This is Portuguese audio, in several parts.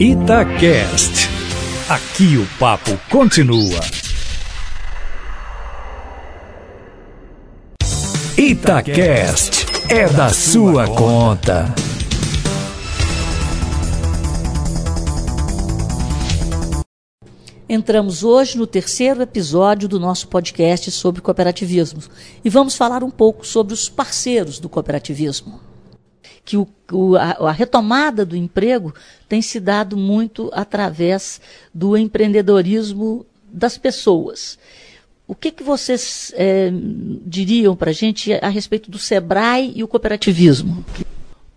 Itacast. Aqui o papo continua. Itacast é da sua conta. Entramos hoje no terceiro episódio do nosso podcast sobre cooperativismo e vamos falar um pouco sobre os parceiros do cooperativismo. Que o, o, a, a, retomada do emprego tem se dado muito através do empreendedorismo das pessoas. O que, que vocês é, diriam para a gente a respeito do SEBRAE e o cooperativismo?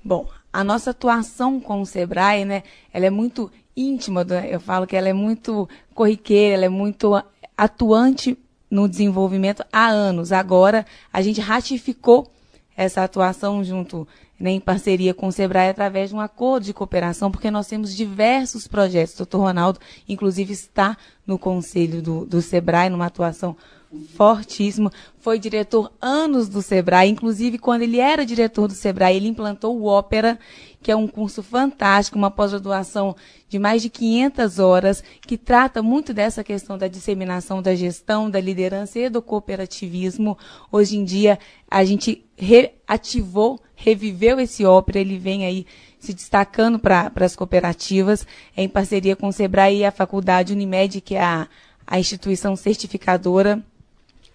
Bom, a nossa atuação com o SEBRAE, né, ela é muito íntima, eu falo que ela é muito corriqueira, ela é muito atuante no desenvolvimento há anos. Agora, a gente ratificou essa atuação junto né, em parceria com o SEBRAE através de um acordo de cooperação, porque nós temos diversos projetos. O doutor Ronaldo, inclusive, está no conselho do, do SEBRAE, numa atuação fortíssima. Foi diretor anos do SEBRAE, inclusive quando ele era diretor do SEBRAE, ele implantou o Ópera, que é um curso fantástico, uma pós-graduação de mais de 500 horas, que trata muito dessa questão da disseminação da gestão, da liderança e do cooperativismo. Hoje em dia, a gente reativou, reviveu esse Ópera, ele vem aí se destacando para as cooperativas, é em parceria com o SEBRAE e a Faculdade Unimed, que é a, a instituição certificadora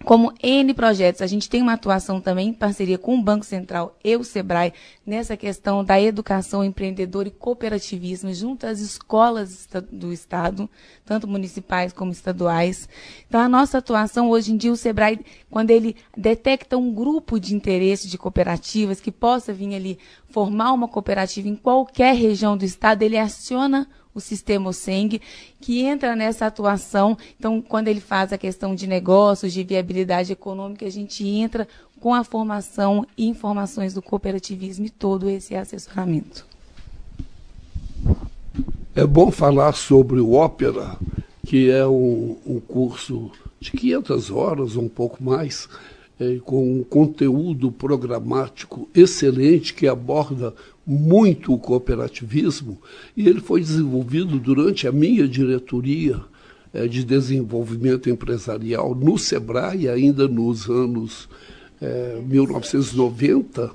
como N projetos. A gente tem uma atuação também em parceria com o Banco Central e o SEBRAE nessa questão da educação empreendedora e cooperativismo junto às escolas do Estado, tanto municipais como estaduais. Então, a nossa atuação hoje em dia, o SEBRAE, quando ele detecta um grupo de interesse de cooperativas que possa vir ali formar uma cooperativa em qualquer região do Estado, ele aciona o sistema OSENG, que entra nessa atuação. Então, quando ele faz a questão de negócios, de viabilidade econômica, a gente entra com a formação e informações do cooperativismo e todo esse assessoramento. É bom falar sobre o Ópera, que é um, um curso de 500 horas, um pouco mais, é, com um conteúdo programático excelente que aborda muito o cooperativismo e ele foi desenvolvido durante a minha diretoria é, de desenvolvimento empresarial no Sebrae, ainda nos anos é, 1990,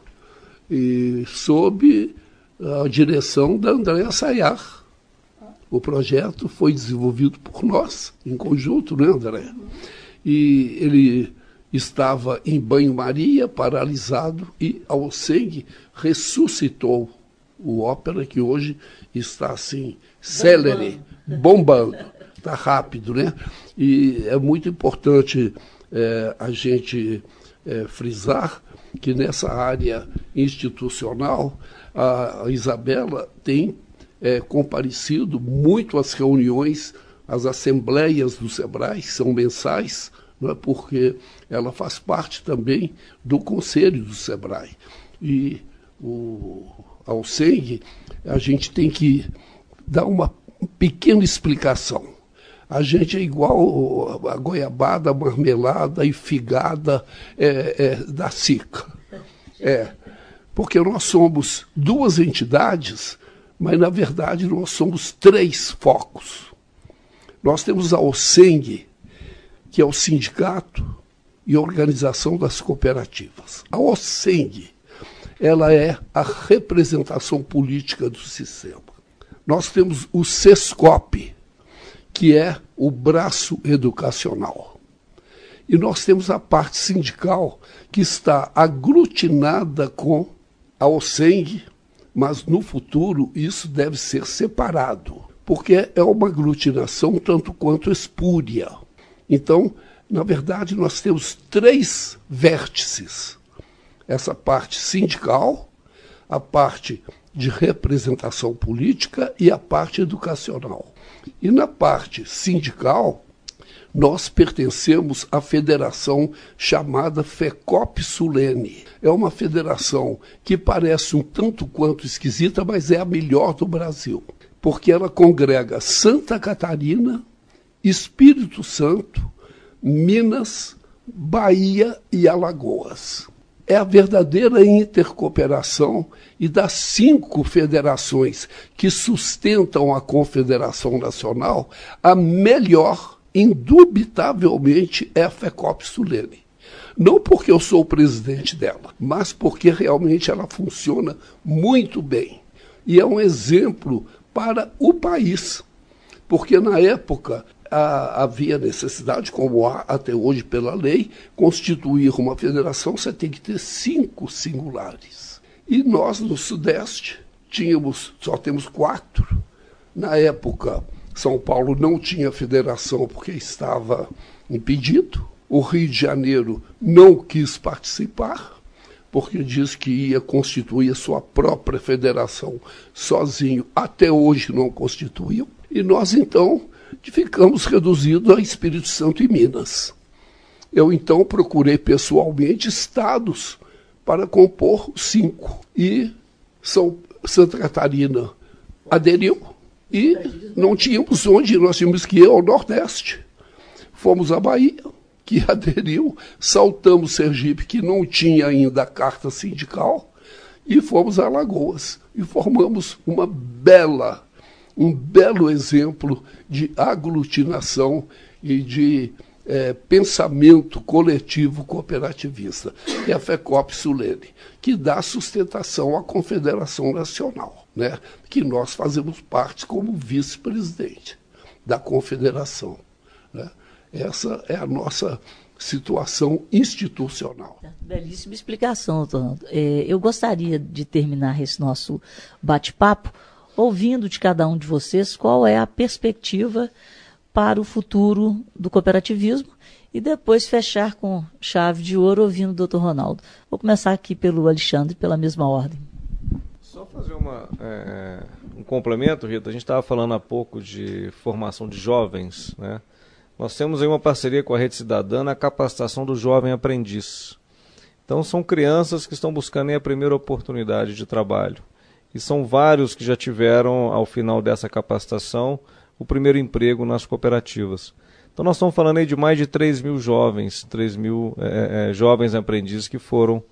e sob a direção da Andréa Sayar. O projeto foi desenvolvido por nós, em conjunto, né, André? E ele estava em banho-maria, paralisado, e a OSEG ressuscitou o ópera, que hoje está assim, célere, bombando. Está rápido, né? E é muito importante é, a gente é, frisar que nessa área institucional a, a Isabela tem é, comparecido muito às reuniões, às assembleias do SEBRAE, que são mensais, não é? porque ela faz parte também do conselho do SEBRAE. E o, ao SENG, a gente tem que dar uma pequena explicação. A gente é igual a goiabada, marmelada e figada é, é, da SICA. É, porque nós somos duas entidades, mas na verdade nós somos três focos. Nós temos a OSENG, que é o Sindicato e Organização das Cooperativas. A OSENG, ela é a representação política do sistema. Nós temos o SESCOP, que é o braço educacional. E nós temos a parte sindical, que está aglutinada com a OSENG, mas no futuro isso deve ser separado, porque é uma aglutinação tanto quanto espúria. Então, na verdade, nós temos três vértices: essa parte sindical, a parte de representação política e a parte educacional. E na parte sindical, nós pertencemos à federação chamada FECOP Sulene. É uma federação que parece um tanto quanto esquisita, mas é a melhor do Brasil, porque ela congrega Santa Catarina, Espírito Santo, Minas, Bahia e Alagoas. é a verdadeira intercooperação e das cinco federações que sustentam a Confederação Nacional, a melhor, indubitavelmente, é a FECOP Sulene. Não porque eu sou o presidente dela, mas porque realmente ela funciona muito bem. E é um exemplo para o país. Porque na época a, havia necessidade, como há até hoje pela lei, constituir uma federação, você tem que ter cinco singulares. E nós, no Sudeste, tínhamos, só temos quatro. Na época, São Paulo não tinha federação porque estava impedido. O Rio de Janeiro não quis participar, porque diz que ia constituir a sua própria federação sozinho. Até hoje não constituiu. E nós, então, ficamos reduzidos a Espírito Santo e Minas. Eu então procurei pessoalmente estados para compor cinco. E São, Santa Catarina aderiu e não tínhamos onde, nós tínhamos que ir ao Nordeste. Fomos à Bahia, que aderiu, saltamos Sergipe, que não tinha ainda carta sindical, e fomos a Alagoas. E formamos uma bela um belo exemplo de aglutinação e de é, pensamento coletivo cooperativista. É a FECOP Sulene, que dá sustentação à Confederação Nacional, né? que nós fazemos parte como vice-presidente da Confederação. Né? Essa é a nossa situação institucional. Belíssima explicação, doutor. É, eu gostaria de terminar esse nosso bate-papo ouvindo de cada um de vocês qual é a perspectiva para o futuro do cooperativismo e depois fechar com chave de ouro ouvindo o Dr. Ronaldo. Vou começar aqui pelo Alexandre, pela mesma ordem. Só fazer uma, é, um complemento, Rita. A gente estava falando há pouco de formação de jovens. Né? Nós temos aí uma parceria com a Rede Cidadã na capacitação do jovem aprendiz. Então, são crianças que estão buscando a primeira oportunidade de trabalho e são vários que já tiveram, ao final dessa capacitação, o primeiro emprego nas cooperativas. Então nós estamos falando aí de mais de 3 mil jovens, 3 mil é, é, jovens aprendizes que foram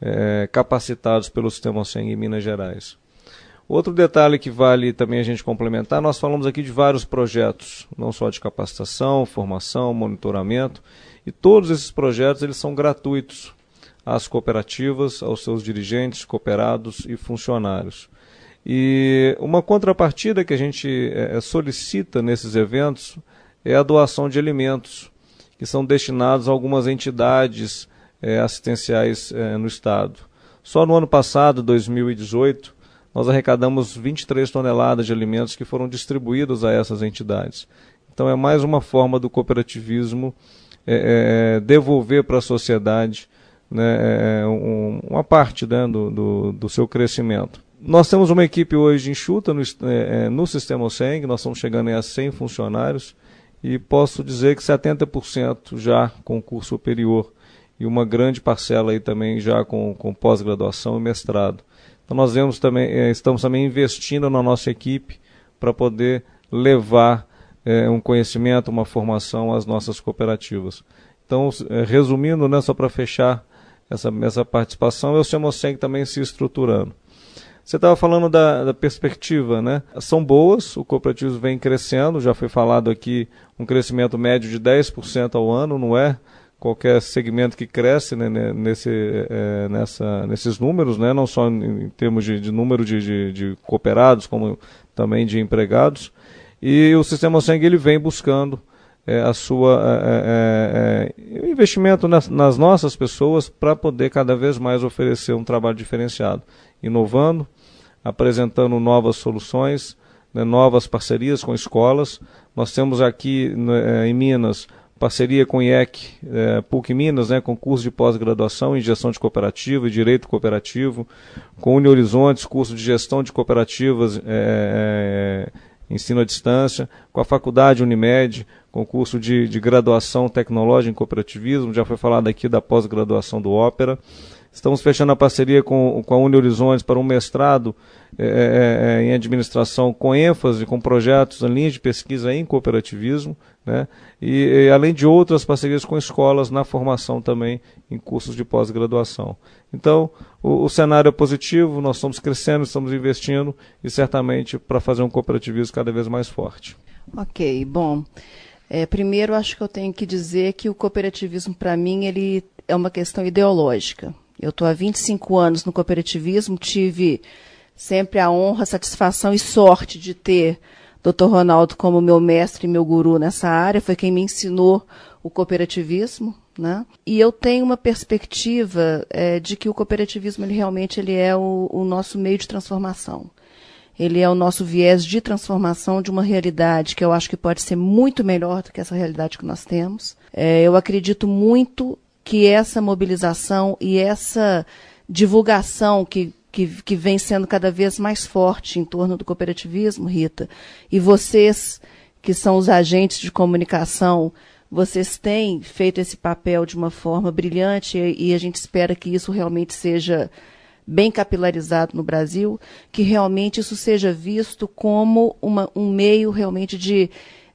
é, capacitados pelo Sistema OSENG em Minas Gerais. Outro detalhe que vale também a gente complementar, nós falamos aqui de vários projetos, não só de capacitação, formação, monitoramento, e todos esses projetos eles são gratuitos às cooperativas, aos seus dirigentes, cooperados e funcionários. E uma contrapartida que a gente é, solicita nesses eventos é a doação de alimentos, que são destinados a algumas entidades é, assistenciais é, no Estado. Só no ano passado, 2018, nós arrecadamos 23 toneladas de alimentos que foram distribuídos a essas entidades. Então é mais uma forma do cooperativismo é, devolver para a sociedade né, é, é um, uma parte né, do, do, do, seu crescimento. Nós temos uma equipe hoje enxuta no, é, é no sistema OSENG, nós estamos chegando a 100 funcionários e posso dizer que 70% já com curso superior e uma grande parcela aí também já com, com pós-graduação e mestrado. Então nós vemos também, é, estamos também investindo na nossa equipe para poder levar é, um conhecimento, uma formação às nossas cooperativas. Então, resumindo, né, só para fechar essa, essa participação, é o Semoseng também se estruturando. Você estava falando da, da, perspectiva, né? São boas, o cooperativo vem crescendo, já foi falado aqui um crescimento médio de 10% ao ano, não é qualquer segmento que cresce né, nesse, é, nessa, nesses números, né? não só em termos de, de número de, de, de, cooperados, como também de empregados. E o Sistema Seng ele vem buscando é, a sua é, é, é investimento nas, nas, nossas pessoas para poder cada vez mais oferecer um trabalho diferenciado, inovando, apresentando novas soluções, né, novas parcerias com escolas. Nós temos aqui né, em Minas parceria com o IEC, é, PUC Minas, né, com curso de pós-graduação em gestão de cooperativa e direito cooperativo, com Uni Horizontes, curso de gestão de cooperativas, é, ensino à distância, com a faculdade Unimed, concurso de, de graduação tecnológica em cooperativismo, já foi falado aqui da pós-graduação do Ópera. Estamos fechando a parceria com, com a Uni Horizontes para um mestrado é, é, em administração com ênfase, com projetos em linhas de pesquisa em cooperativismo, né? E, e, além de outras parcerias com escolas na formação também em cursos de pós-graduação. Então, o, o, cenário é positivo, nós estamos crescendo, estamos investindo e certamente para fazer um cooperativismo cada vez mais forte. Ok, bom. É, primeiro, acho que eu tenho que dizer que o cooperativismo, para mim, ele é uma questão ideológica. Eu estou há 25 anos no cooperativismo, tive sempre a honra, satisfação e sorte de ter Dr. Ronaldo como meu mestre e meu guru nessa área, foi quem me ensinou o cooperativismo, né? E eu tenho uma perspectiva é, de que o cooperativismo ele realmente ele é o, o nosso meio de transformação. Ele é o nosso viés de transformação de uma realidade que eu acho que pode ser muito melhor do que essa realidade que nós temos. É, eu acredito muito que essa mobilização e essa divulgação que que, que vem sendo cada vez mais forte em torno do cooperativismo, Rita. E vocês, que são os agentes de comunicação, vocês têm feito esse papel de uma forma brilhante e, e a gente espera que isso realmente seja bem capilarizado no Brasil, que realmente isso seja visto como uma, um meio realmente de,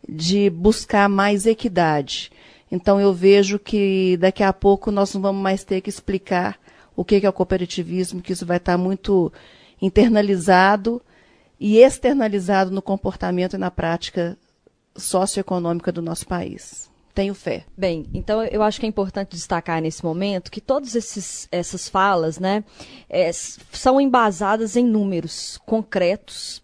de buscar mais equidade. Então eu vejo que daqui a pouco nós não vamos mais ter que explicar o que é o cooperativismo, que isso vai estar muito internalizado e externalizado no comportamento e na prática socioeconômica do nosso país. Tenho fé. Bem, então eu acho que é importante destacar nesse momento que todas essas falas né, é, são embasadas em números concretos,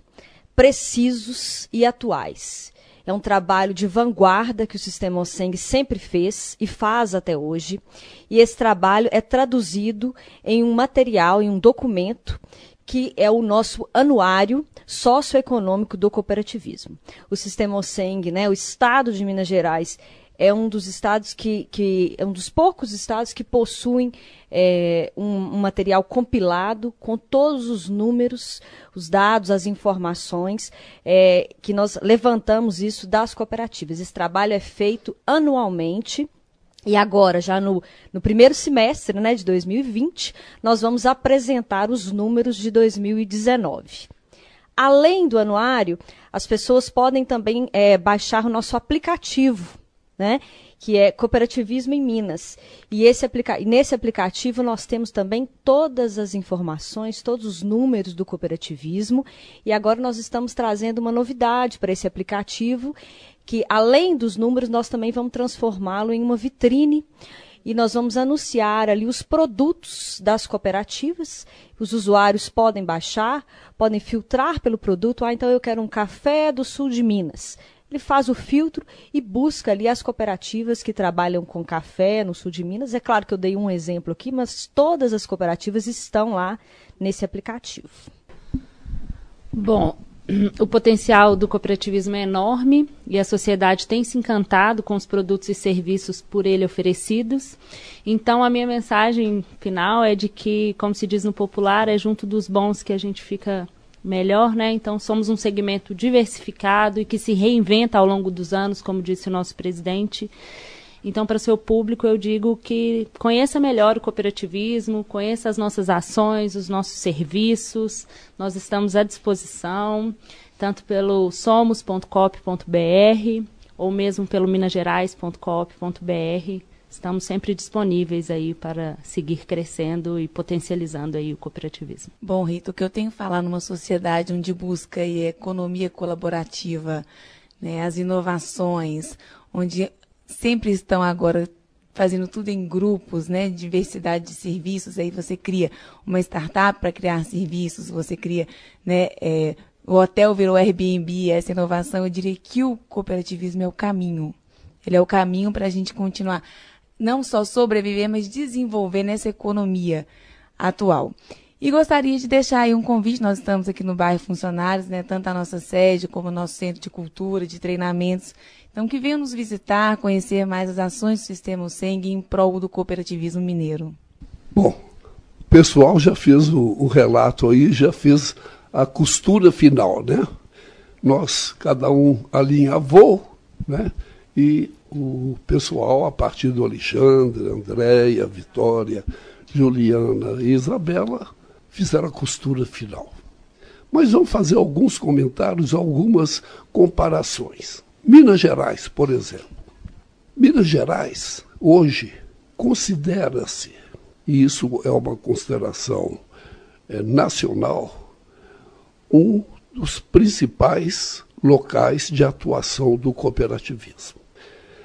precisos e atuais. É um trabalho de vanguarda que o Sistema OSENG sempre fez e faz até hoje. E esse trabalho é traduzido em um material, em um documento que é o nosso anuário socioeconômico do cooperativismo. O Sistema OSENG, né, o Estado de Minas Gerais, é um dos estados que, que é um dos poucos estados que possuem é, um, um, material compilado com todos os números, os dados, as informações é, que nós levantamos isso das cooperativas. Esse trabalho é feito anualmente. E agora, já no, no primeiro semestre né, de 2020, nós vamos apresentar os números de 2019. Além do anuário, as pessoas podem também é, baixar o nosso aplicativo né? que é Cooperativismo em Minas. E esse aplica nesse aplicativo nós temos também todas as informações, todos os números do cooperativismo. E agora nós estamos trazendo uma novidade para esse aplicativo, que além dos números, nós também vamos transformá-lo em uma vitrine e nós vamos anunciar ali os produtos das cooperativas. Os usuários podem baixar, podem filtrar pelo produto. Ah, então eu quero um café do sul de Minas ele faz o filtro e busca ali as cooperativas que trabalham com café no sul de Minas. É claro que eu dei um exemplo aqui, mas todas as cooperativas estão lá nesse aplicativo. Bom, o potencial do cooperativismo é enorme e a sociedade tem se encantado com os produtos e serviços por ele oferecidos. Então, a minha mensagem final é de que, como se diz no popular, é junto dos bons que a gente fica melhor, né? Então somos um segmento diversificado e que se reinventa ao longo dos anos, como disse o nosso presidente. Então, para o seu público, eu digo que conheça melhor o cooperativismo, conheça as nossas ações, os nossos serviços. Nós estamos à disposição, tanto pelo somos.cop.br ou mesmo pelo minasgerais.coop.br estamos sempre disponíveis aí para seguir crescendo e potencializando aí o cooperativismo. Bom, Rita, o que eu tenho falar numa sociedade onde busca aí economia colaborativa, né, as inovações, onde sempre estão agora fazendo tudo em grupos, né, diversidade de serviços, aí você cria uma startup para criar serviços, você cria, né, é, o hotel virou Airbnb, essa inovação, eu diria que o cooperativismo é o caminho. Ele é o caminho para a gente continuar não só sobreviver, mas desenvolver nessa economia atual. E gostaria de deixar aí um convite, nós estamos aqui no bairro Funcionários, né, tanto a nossa sede como o nosso centro de cultura, de treinamentos. Então, que venham nos visitar, conhecer mais as ações do Sistema Seng em prol do cooperativismo mineiro. Bom, o pessoal já fez o, o relato aí, já fez a costura final, né? Nós, cada um alinhavou, né? E o pessoal, a partir do Alexandre, Andréia, Vitória, Juliana e Isabela fizeram a costura final. Mas vamos fazer alguns comentários, algumas comparações. Minas Gerais, por exemplo. Minas Gerais, hoje, considera-se, e isso é uma consideração é, nacional, um dos principais locais de atuação do cooperativismo.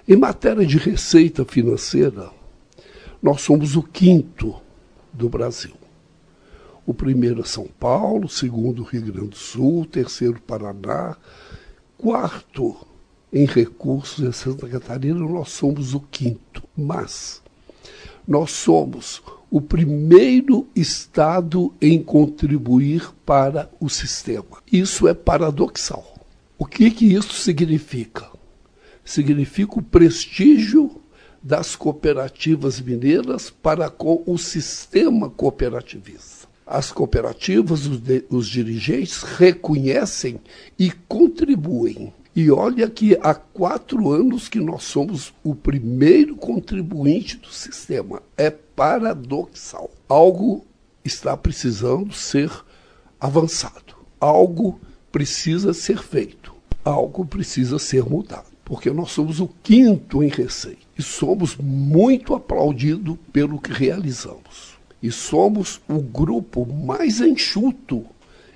Em matéria de receita financeira, nós somos o quinto do Brasil. O primeiro é São Paulo, segundo Rio Grande do Sul, terceiro Paraná, quarto em recursos em Santa Catarina, nós somos o quinto. Mas nós somos o primeiro Estado em contribuir para o sistema. Isso é paradoxal. O que, que isso significa? Significa o prestígio das cooperativas mineiras para com o sistema cooperativista. As cooperativas, os, de, os dirigentes reconhecem e contribuem. E olha que há quatro anos que nós somos o primeiro contribuinte do sistema. É paradoxal. Algo está precisando ser avançado. Algo precisa ser feito. Algo precisa ser mudado. Porque nós somos o quinto em receita. E somos muito aplaudidos pelo que realizamos. E somos o grupo mais enxuto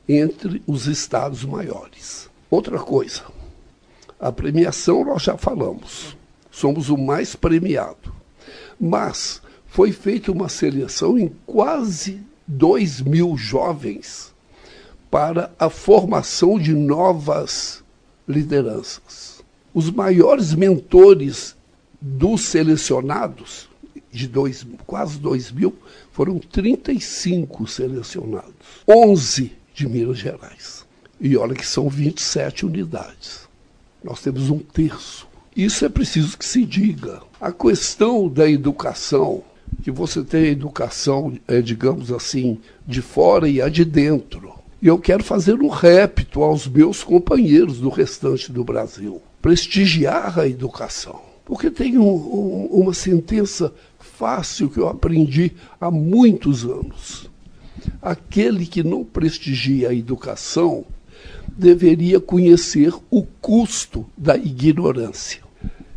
entre os estados maiores. Outra coisa, a premiação nós já falamos, somos o mais premiado. Mas foi feita uma seleção em quase 2 mil jovens para a formação de novas lideranças. Os maiores mentores dos selecionados, de dois, quase 2 mil, foram 35 selecionados, 11 de Minas Gerais. E olha que são 27 unidades. Nós temos um terço. Isso é preciso que se diga. A questão da educação, que você tem a educação, é, digamos assim, de fora e a de dentro. E eu quero fazer um repto aos meus companheiros do restante do Brasil. Prestigiar a educação. Porque tem um, um, uma sentença fácil que eu aprendi há muitos anos. Aquele que não prestigia a educação deveria conhecer o custo da ignorância.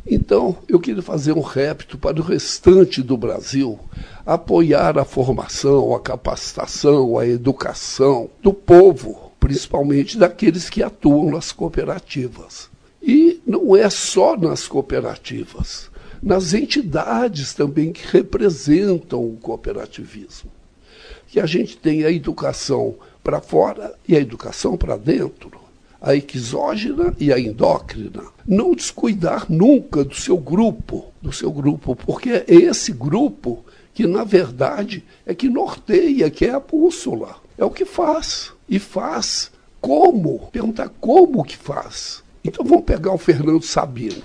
Então, eu queria fazer um repto para o restante do Brasil apoiar a formação, a capacitação, a educação do povo, principalmente daqueles que atuam nas cooperativas. E não é só nas cooperativas, nas entidades também que representam o cooperativismo. Que a gente tem a educação para fora e a educação para dentro, a exógena e a endócrina. Não descuidar nunca do seu grupo, do seu grupo, porque é esse grupo que, na verdade, é que norteia, que é a bússola. É o que faz. E faz como? Perguntar como que faz. Então vamos pegar o Fernando Sabino,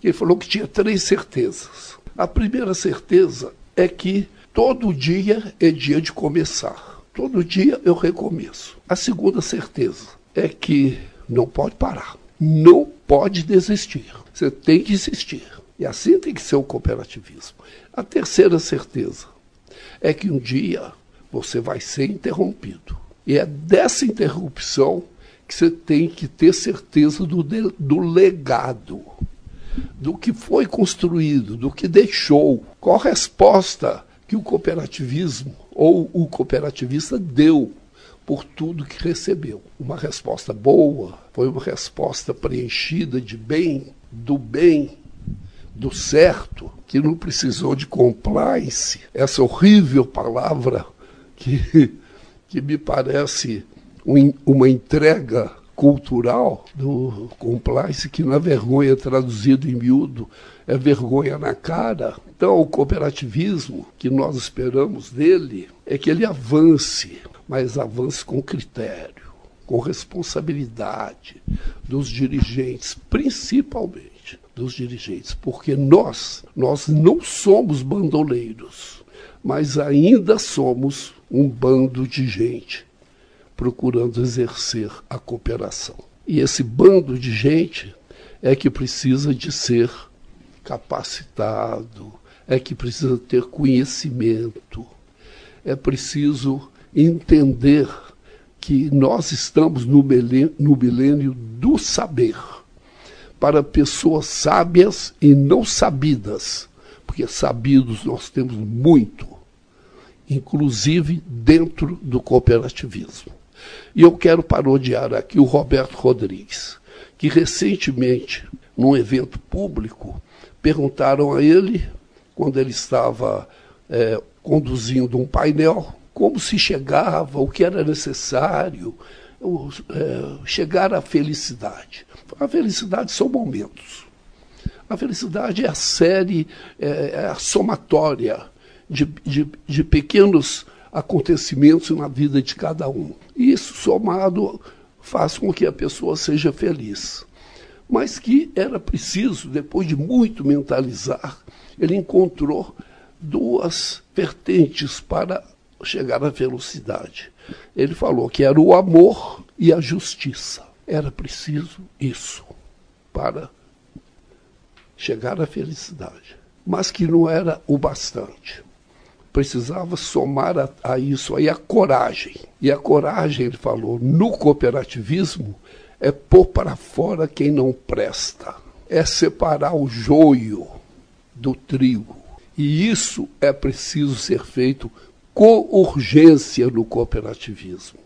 que ele falou que tinha três certezas. A primeira certeza é que todo dia é dia de começar. Todo dia eu recomeço. A segunda certeza é que não pode parar. Não pode desistir. Você tem que insistir. E assim tem que ser o cooperativismo. A terceira certeza é que um dia você vai ser interrompido. E é dessa interrupção que você tem que ter certeza do, do legado, do que foi construído, do que deixou. Qual a resposta que o cooperativismo ou o cooperativista deu por tudo que recebeu. Uma resposta boa, foi uma resposta preenchida de bem, do bem, do certo, que não precisou de compliance, essa horrível palavra que, que me parece uma entrega cultural do compliance, que na vergonha traduzido em miúdo é vergonha na cara. Então, o cooperativismo que nós esperamos dele é que ele avance, mas avance com critério, com responsabilidade dos dirigentes, principalmente dos dirigentes, porque nós, nós não somos bandoleiros, mas ainda somos um bando de gente procurando exercer a cooperação. E esse bando de gente é que precisa de ser capacitado, é que precisa ter conhecimento, é preciso entender que nós estamos no milênio, no milênio do saber para pessoas sábias e não sabidas, porque sabidos nós temos muito, inclusive dentro do cooperativismo. E eu quero parodiar aqui o Roberto Rodrigues, que recentemente, num evento público, perguntaram a ele, quando ele estava é, conduzindo um painel, como se chegava, o que era necessário, é, chegar à felicidade. A felicidade são momentos. A felicidade é a série, é, é a somatória de, de, de pequenos acontecimentos na vida de cada um. Isso somado faz com que a pessoa seja feliz. Mas que era preciso, depois de muito mentalizar, ele encontrou duas vertentes para chegar à felicidade. Ele falou que era o amor e a justiça. Era preciso isso para chegar à felicidade. Mas que não era o bastante. Precisava somar a, a isso aí a coragem. E a coragem, ele falou, no cooperativismo, é pôr para fora quem não presta. É separar o joio do trigo. E isso é preciso ser feito com urgência no cooperativismo.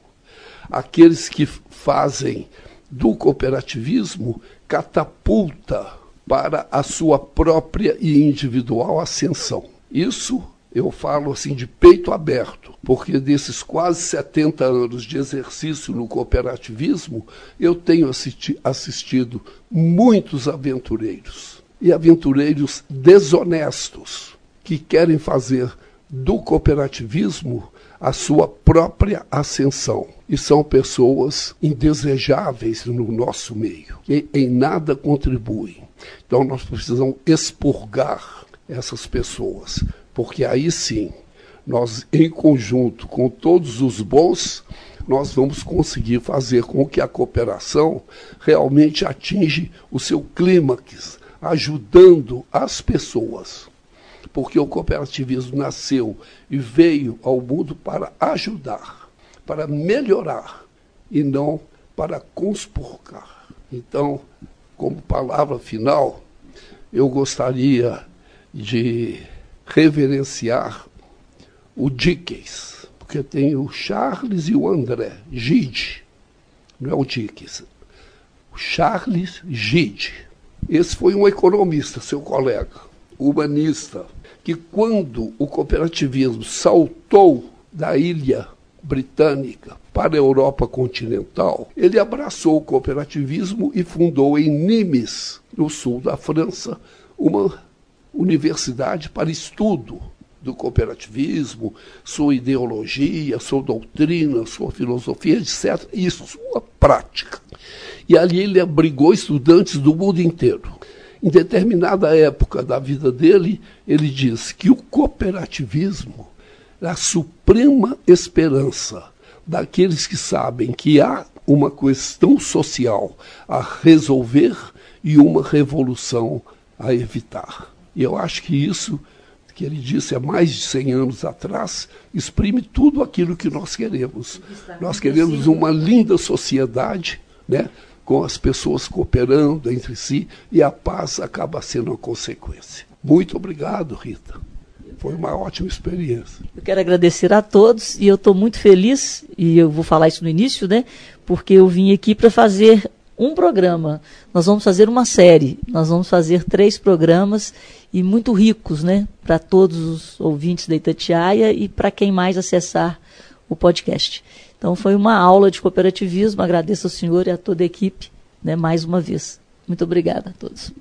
Aqueles que fazem do cooperativismo catapulta para a sua própria e individual ascensão. Isso eu falo assim de peito aberto, porque desses quase 70 anos de exercício no cooperativismo, eu tenho assisti assistido muitos aventureiros e aventureiros desonestos que querem fazer do cooperativismo a sua própria ascensão. E são pessoas indesejáveis no nosso meio, que em nada contribuem. Então nós precisamos expurgar essas pessoas, porque aí sim, nós em conjunto com todos os bons, nós vamos conseguir fazer com que a cooperação realmente atinja o seu clímax, ajudando as pessoas porque o cooperativismo nasceu e veio ao mundo para ajudar, para melhorar e não para conspurcar. Então, como palavra final, eu gostaria de reverenciar o Dickens, porque tem o Charles e o André, Gide, não é o Dickens, o Charles Gide. Esse foi um economista, seu colega, humanista, que quando o cooperativismo saltou da ilha britânica para a Europa continental, ele abraçou o cooperativismo e fundou em Nimes, no sul da França, uma universidade para estudo do cooperativismo, sua ideologia, sua doutrina, sua filosofia, etc. E sua prática. E ali ele abrigou estudantes do mundo inteiro. Em determinada época da vida dele, ele diz que o cooperativismo é a suprema esperança daqueles que sabem que há uma questão social a resolver e uma revolução a evitar. E eu acho que isso que ele disse há mais de 100 anos atrás exprime tudo aquilo que nós queremos. Nós queremos uma linda sociedade, né? com as pessoas cooperando entre si e a paz acaba sendo a consequência. Muito obrigado, Rita. Foi uma ótima experiência. Eu quero agradecer a todos e eu estou muito feliz, e eu vou falar isso no início, né? Porque eu vim aqui para fazer um programa. Nós vamos fazer uma série. Nós vamos fazer três programas e muito ricos, né? Para todos os ouvintes da Itatiaia e para quem mais acessar o podcast. Então foi uma aula de cooperativismo. Agradeço ao senhor e a toda a equipe, né, mais uma vez. Muito obrigada a todos.